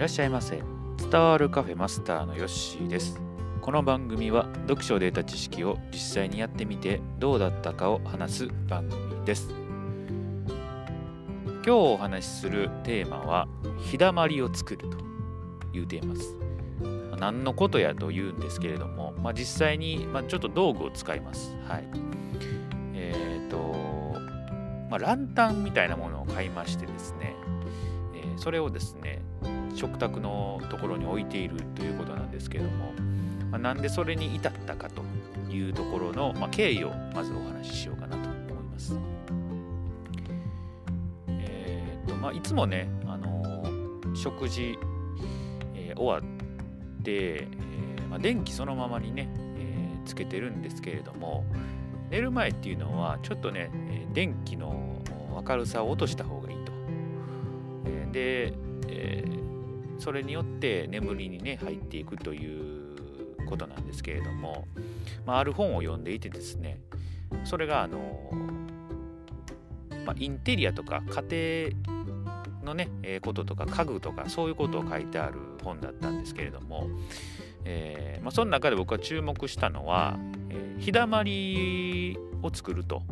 らっしゃいませ。伝わるカフェマスターのヨッシーです。この番組は読書で得た知識を実際にやってみてどうだったかを話す番組です。今日お話しするテーマは日だまりを作るというテーマです。何のことやと言うんですけれども、まあ、実際に、まあ、ちょっと道具を使います。はい。えっ、ー、とまあ、ランタンみたいなものを買いましてですね、えー、それをですね食卓のところに置いているということなんですけれども、まあ、なんでそれに至ったかというところの、まあ、経緯をまずお話ししようかなと思います。えーとまあ、いつもね、あのー、食事、えー、終わって、えーまあ、電気そのままにね、えー、つけてるんですけれども寝る前っていうのはちょっとね、えー、電気の明るさを落とした方がいいと。えー、で、えーそれによって眠りにね入っていくということなんですけれども、まあ、ある本を読んでいてですねそれがあの、まあ、インテリアとか家庭のね、こととか家具とかそういうことを書いてある本だったんですけれども、えーまあ、その中で僕が注目したのは、えー、日だまりを作ると、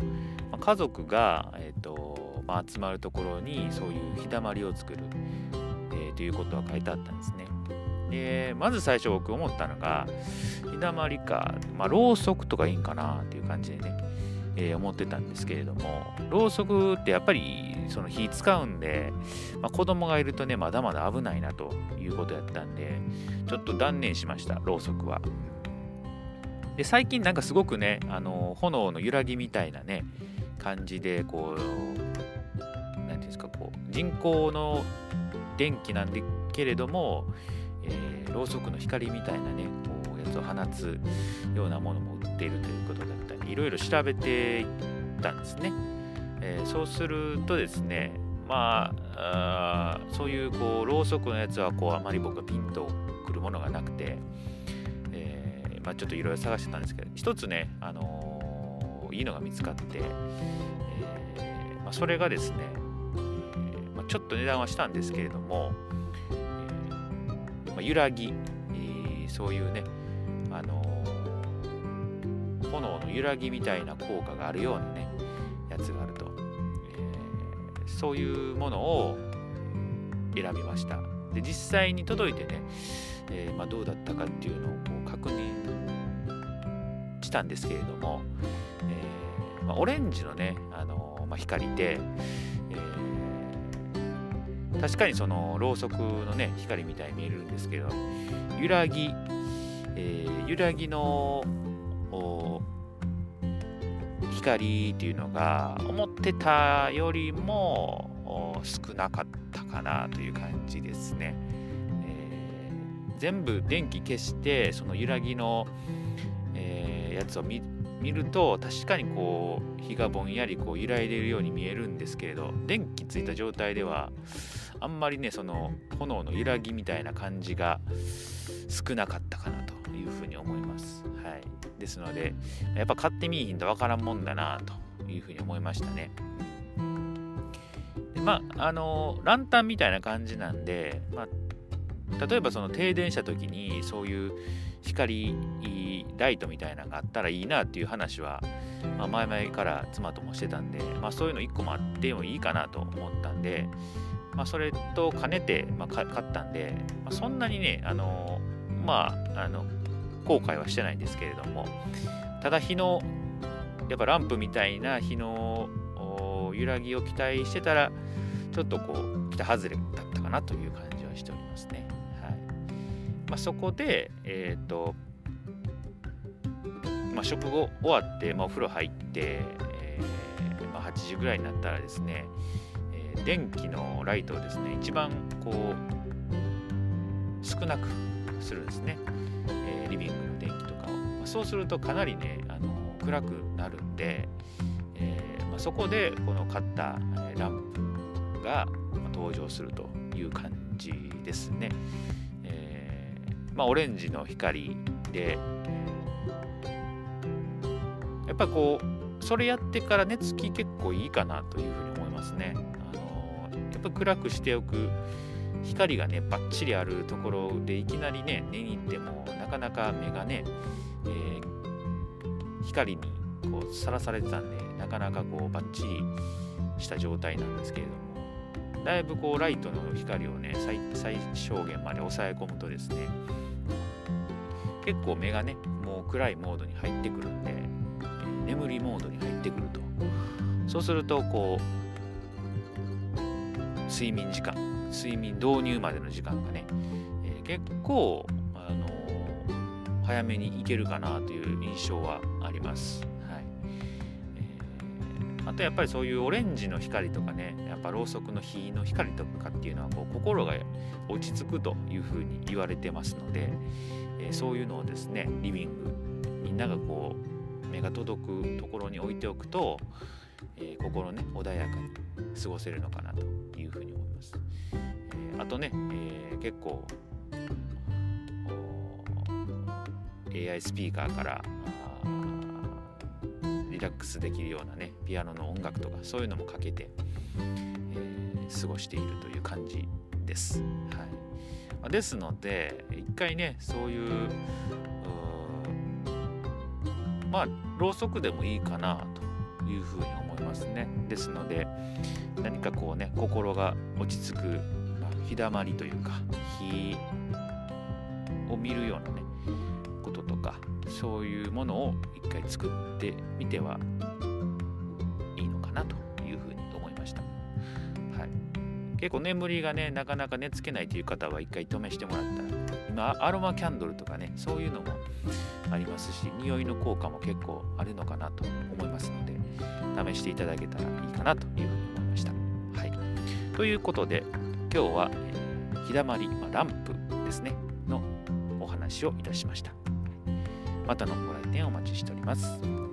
まあ、家族が、えーとまあ、集まるところにそういう日だまりを作る。ということは書いてあったんですね。でまず最初僕思ったのが日だまりか、まあ、ろうそくとかいいんかなっていう感じでね、えー、思ってたんですけれどもろうそくってやっぱりその火使うんで、まあ、子供がいるとねまだまだ危ないなということやったんでちょっと断念しましたろうそくは。で最近なんかすごくねあの炎の揺らぎみたいなね感じでこう何ていうんですかこう人工の電気なんでけれども、えー、ろうそくの光みたいなねこうやつを放つようなものも売っているということだったりいろいろ調べていったんですね、えー、そうするとですねまあそういうこうろうそくのやつはこうあまり僕はピンとくるものがなくて、えー、まあ、ちょっといろいろ探してたんですけど一つね、あのいいのが見つかって、えまあ、それがですねちょっと値段はしたんですけれども、えー、ま、揺らぎ、えー、そういうね、あのー、炎の揺らぎみたいな効果があるようなねやつがあると、えー、そういうものを選びました。で実際に届いてね、えまあ、どうだったかっていうのをこう確認したんですけれども、えまあ、オレンジのね、あのまあ、光で、確かにそのろうそくのね光みたいに見えるんですけど揺らぎ、えー、揺らぎの光っていうのが思ってたよりも少なかったかなという感じですね。えー、全部電気消してその揺らぎの、えー、やつを見見ると確かにこう日がぼんやりこう揺らいでいるように見えるんですけれど電気ついた状態ではあんまりねその炎の揺らぎみたいな感じが少なかったかなというふうに思います。はい、ですのでやっぱ買ってみいひんとわからんもんだなというふうに思いましたね。でまああのランタンみたいな感じなんで、まあ、例えばその停電した時にそういう光ライトみたいなのがあったらいいなっていう話は、まあ、前々から妻ともしてたんで、まあ、そういうの1個もあってもいいかなと思ったんで、まあ、それと兼ねて、まあ、買ったんで、まあ、そんなにね、あのまあ、あの後悔はしてないんですけれども、ただ日の、やっぱランプみたいな日の揺らぎを期待してたら、ちょっとこう、北外れだったかなという感じはしておりますね。はいまあ、そこで、えっ、ー、と、まあ、食後終わって、まあ、お風呂入って、えーまあ、8時ぐらいになったらですね、電気のライトをですね一番こう少なくするんですね、えー、リビングの電気とかを、まあ、そうするとかなりねあの暗くなるんで、えー、まあ、そこでこの買ったランプが登場するという感じですね、えー、まあ、オレンジの光でやっぱこうそれやってから寝つき結構いいかなというふうに思いますね。あの。やっぱ暗くしておく光がねバッチリあるところでいきなりね寝に行ってもなかなか目がね、えー、光にこうさらされてたんでなかなかこうバッチリした状態なんですけれども。だいぶこうライトの光をね最小限まで抑え込むとですね結構目がねもう暗いモードに入ってくるんで、眠りモードに入ってくると。そうするとこう睡眠時間睡眠導入までの時間がね、えー、結構、あのー、早めにいけるかなという印象はあります。はいえー、あとやっぱりそういうオレンジの光とかねやっぱろうそくの火の光とかっていうのはこう心が落ち着くというふうに言われてますので、え、そういうのをですねリビングみんながこう目が届くところに置いておくと、えー、心ね穏やかに過ごせるのかなというふうに思いますえ。あとね、えー、結構 AI スピーカーからリラックスできるようなねピアノの音楽とかそういうのもかけて、えー、過ごしているという感じです。はい、ですので一回ねそういうまあろうそくでもいいかなというふうに思いますね。ですので何かこうね心が落ち着く日だまりというか日を見るようなねこととかそういうものを一回作ってみては結構眠りがねなかなか寝つけないという方は一回試してもらった。ら今アロマキャンドルとかねそういうのもありますし匂いの効果も結構あるのかなと思いますので試していただけたらいいかなというふうに思いました。はい、ということで今日は、え、日だまり、まあ、ランプですねのお話をいたしました。またのご来店お待ちしております。